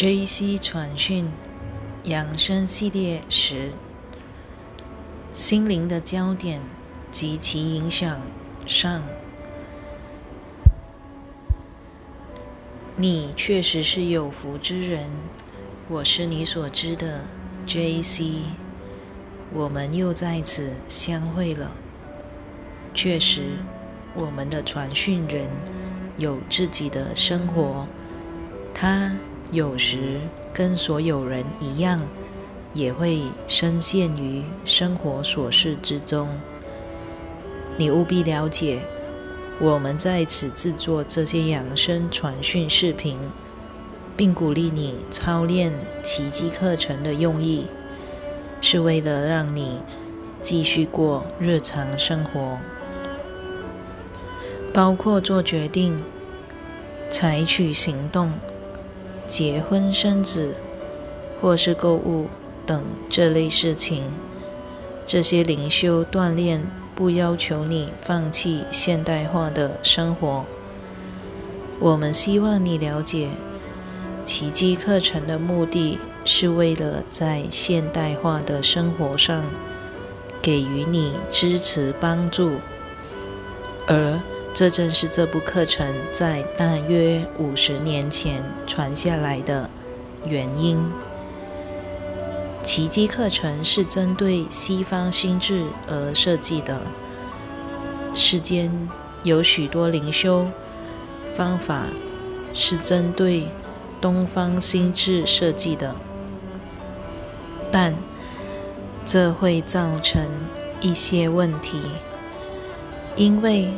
J.C. 传讯养生系列十：心灵的焦点及其影响上。你确实是有福之人，我是你所知的 J.C. 我们又在此相会了。确实，我们的传讯人有自己的生活，他。有时跟所有人一样，也会深陷于生活琐事之中。你务必了解，我们在此制作这些养生传讯视频，并鼓励你操练奇迹课程的用意，是为了让你继续过日常生活，包括做决定、采取行动。结婚生子，或是购物等这类事情，这些灵修锻炼不要求你放弃现代化的生活。我们希望你了解，奇迹课程的目的是为了在现代化的生活上给予你支持帮助，而。这正是这部课程在大约五十年前传下来的原因。奇迹课程是针对西方心智而设计的。世间有许多灵修方法是针对东方心智设计的，但这会造成一些问题，因为。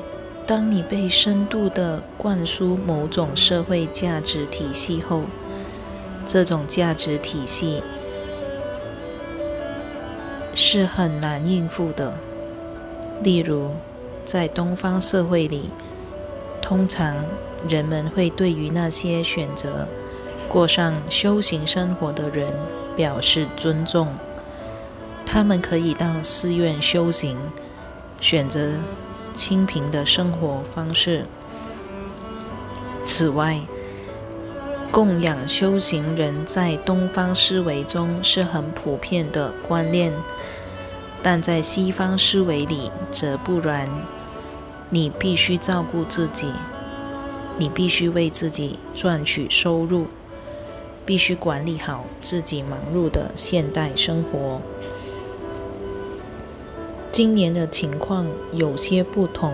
当你被深度的灌输某种社会价值体系后，这种价值体系是很难应付的。例如，在东方社会里，通常人们会对于那些选择过上修行生活的人表示尊重，他们可以到寺院修行，选择。清贫的生活方式。此外，供养修行人在东方思维中是很普遍的观念，但在西方思维里则不然。你必须照顾自己，你必须为自己赚取收入，必须管理好自己忙碌的现代生活。今年的情况有些不同，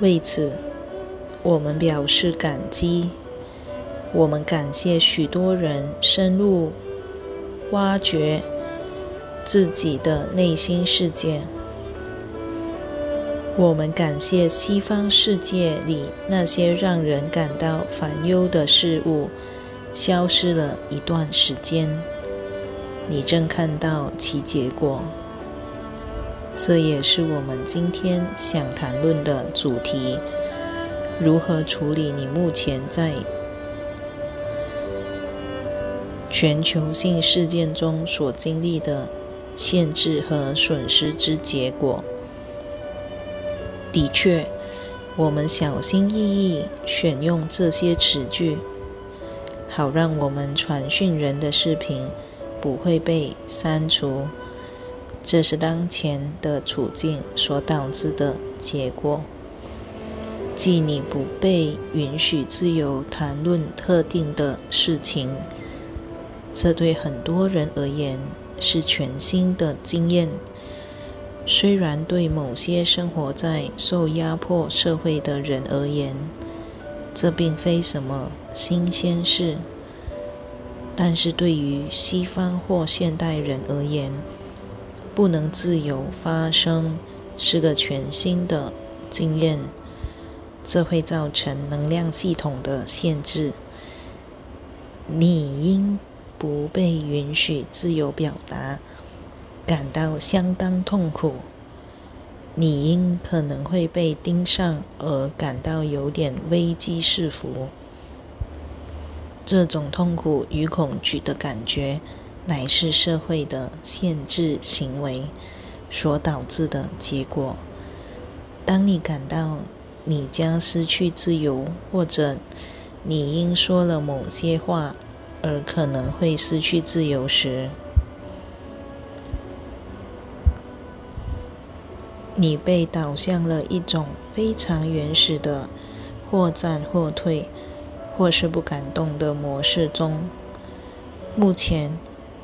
为此我们表示感激。我们感谢许多人深入挖掘自己的内心世界。我们感谢西方世界里那些让人感到烦忧的事物消失了一段时间，你正看到其结果。这也是我们今天想谈论的主题：如何处理你目前在全球性事件中所经历的限制和损失之结果。的确，我们小心翼翼选用这些词句，好让我们传讯人的视频不会被删除。这是当前的处境所导致的结果，即你不被允许自由谈论特定的事情。这对很多人而言是全新的经验，虽然对某些生活在受压迫社会的人而言，这并非什么新鲜事，但是对于西方或现代人而言，不能自由发声是个全新的经验，这会造成能量系统的限制。你因不被允许自由表达感到相当痛苦，你因可能会被盯上而感到有点危机四伏。这种痛苦与恐惧的感觉。乃是社会的限制行为所导致的结果。当你感到你将失去自由，或者你因说了某些话而可能会失去自由时，你被导向了一种非常原始的或战或退，或是不敢动的模式中。目前，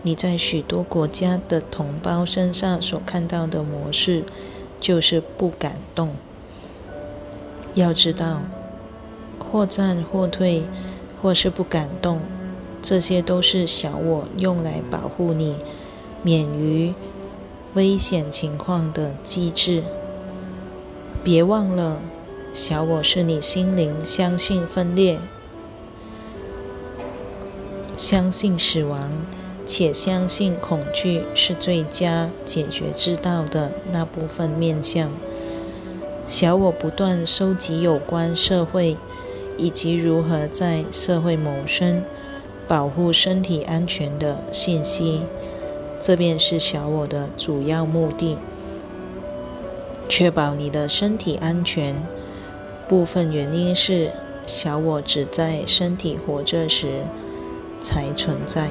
你在许多国家的同胞身上所看到的模式，就是不敢动。要知道，或战或退，或是不敢动，这些都是小我用来保护你免于危险情况的机制。别忘了，小我是你心灵相信分裂。相信死亡，且相信恐惧是最佳解决之道的那部分面相。小我不断收集有关社会以及如何在社会谋生、保护身体安全的信息，这便是小我的主要目的。确保你的身体安全，部分原因是小我只在身体活着时。才存在，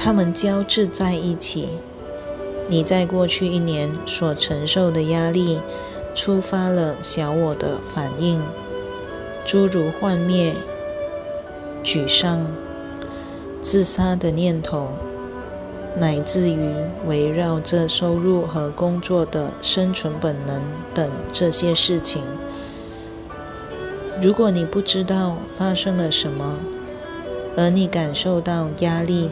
它们交织在一起。你在过去一年所承受的压力，触发了小我的反应，诸如幻灭、沮丧、自杀的念头，乃至于围绕着收入和工作的生存本能等这些事情。如果你不知道发生了什么，而你感受到压力，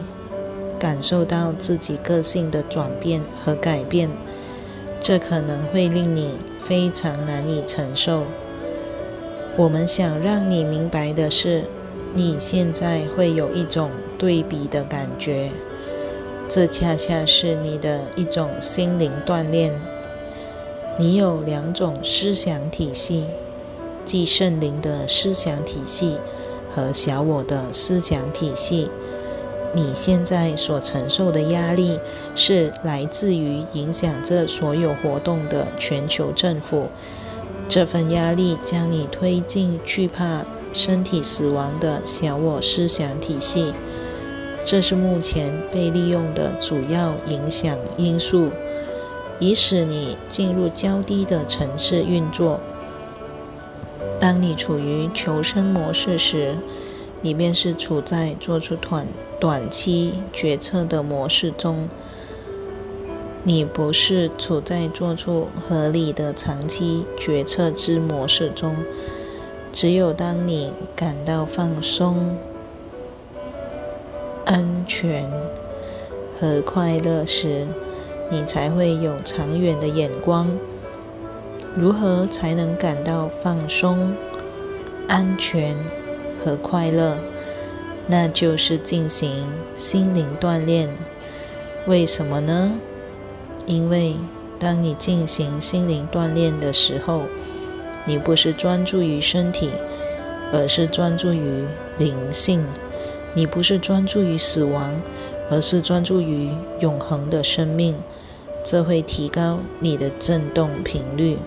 感受到自己个性的转变和改变，这可能会令你非常难以承受。我们想让你明白的是，你现在会有一种对比的感觉，这恰恰是你的一种心灵锻炼。你有两种思想体系，即圣灵的思想体系。和小我的思想体系，你现在所承受的压力是来自于影响着所有活动的全球政府。这份压力将你推进惧怕身体死亡的小我思想体系，这是目前被利用的主要影响因素，以使你进入较低的层次运作。当你处于求生模式时，你便是处在做出短短期决策的模式中。你不是处在做出合理的长期决策之模式中。只有当你感到放松、安全和快乐时，你才会有长远的眼光。如何才能感到放松、安全和快乐？那就是进行心灵锻炼。为什么呢？因为当你进行心灵锻炼的时候，你不是专注于身体，而是专注于灵性；你不是专注于死亡，而是专注于永恒的生命。这会提高你的振动频率。